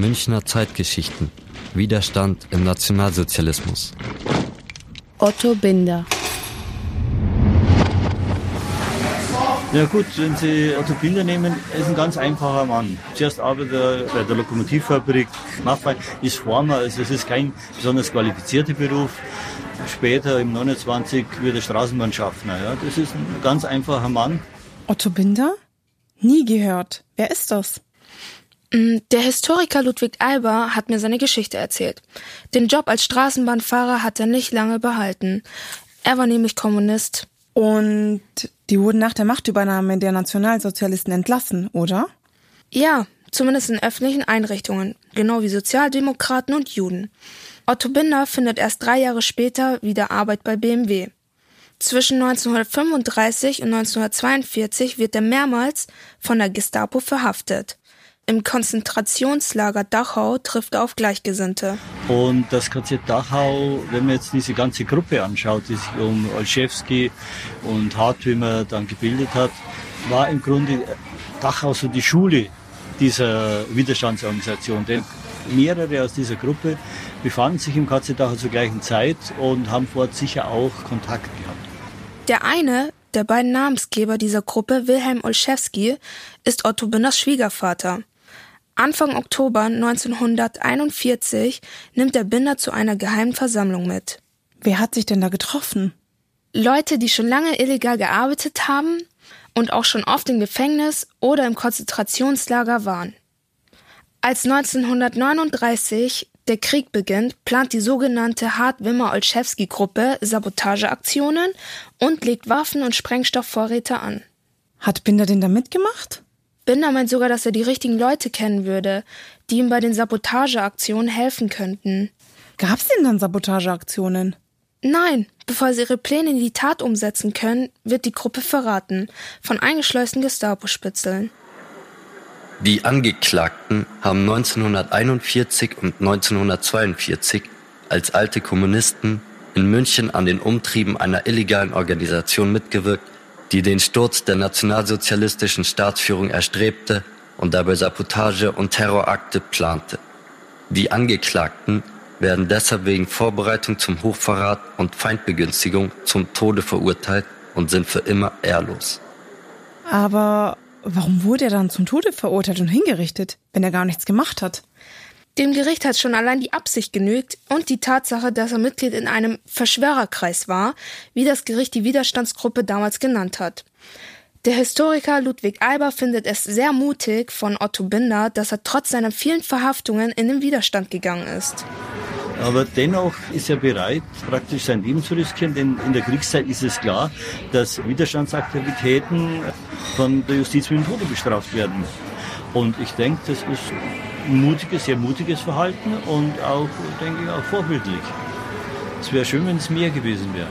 Münchner Zeitgeschichten. Widerstand im Nationalsozialismus. Otto Binder. Ja gut, wenn Sie Otto Binder nehmen, er ist ein ganz einfacher Mann. Zuerst Arbeiter bei der Lokomotivfabrik, Nachbar ist Former, also es ist kein besonders qualifizierter Beruf. Später im 29 wird er Straßenbahnschaffner. Ja. Das ist ein ganz einfacher Mann. Otto Binder? Nie gehört. Wer ist das? Mm, der Historiker Ludwig Alber hat mir seine Geschichte erzählt. Den Job als Straßenbahnfahrer hat er nicht lange behalten. Er war nämlich Kommunist. Und die wurden nach der Machtübernahme der Nationalsozialisten entlassen, oder? Ja, zumindest in öffentlichen Einrichtungen, genau wie Sozialdemokraten und Juden. Otto Binder findet erst drei Jahre später wieder Arbeit bei BMW. Zwischen 1935 und 1942 wird er mehrmals von der Gestapo verhaftet. Im Konzentrationslager Dachau trifft er auf Gleichgesinnte. Und das KZ Dachau, wenn man jetzt diese ganze Gruppe anschaut, die sich um Olszewski und Hartwimmer dann gebildet hat, war im Grunde Dachau so die Schule dieser Widerstandsorganisation. Denn mehrere aus dieser Gruppe befanden sich im KZ Dachau zur gleichen Zeit und haben vor Ort sicher auch Kontakt gehabt. Der eine der beiden Namensgeber dieser Gruppe, Wilhelm Olszewski, ist Otto Binders Schwiegervater. Anfang Oktober 1941 nimmt der Binder zu einer geheimen Versammlung mit. Wer hat sich denn da getroffen? Leute, die schon lange illegal gearbeitet haben und auch schon oft im Gefängnis oder im Konzentrationslager waren. Als 1939 der Krieg beginnt, plant die sogenannte Hart-Wimmer-Olszewski-Gruppe Sabotageaktionen und legt Waffen und Sprengstoffvorräte an. Hat Binder denn da mitgemacht? Binder meint sogar, dass er die richtigen Leute kennen würde, die ihm bei den Sabotageaktionen helfen könnten. Gab's denn dann Sabotageaktionen? Nein, bevor sie ihre Pläne in die Tat umsetzen können, wird die Gruppe verraten von eingeschleusten Gestapo-Spitzeln. Die Angeklagten haben 1941 und 1942 als alte Kommunisten in München an den Umtrieben einer illegalen Organisation mitgewirkt, die den Sturz der nationalsozialistischen Staatsführung erstrebte und dabei Sabotage und Terrorakte plante. Die Angeklagten werden deshalb wegen Vorbereitung zum Hochverrat und Feindbegünstigung zum Tode verurteilt und sind für immer ehrlos. Aber warum wurde er dann zum Tode verurteilt und hingerichtet, wenn er gar nichts gemacht hat? Dem Gericht hat schon allein die Absicht genügt und die Tatsache, dass er Mitglied in einem Verschwörerkreis war, wie das Gericht die Widerstandsgruppe damals genannt hat. Der Historiker Ludwig Alber findet es sehr mutig von Otto Binder, dass er trotz seiner vielen Verhaftungen in den Widerstand gegangen ist. Aber dennoch ist er bereit, praktisch sein Leben zu riskieren, denn in der Kriegszeit ist es klar, dass Widerstandsaktivitäten von der Justiz mit dem Tode bestraft werden. Und ich denke, das ist mutiges, sehr mutiges Verhalten und auch, denke ich, auch vorbildlich. Es wäre schön, wenn es mehr gewesen wäre.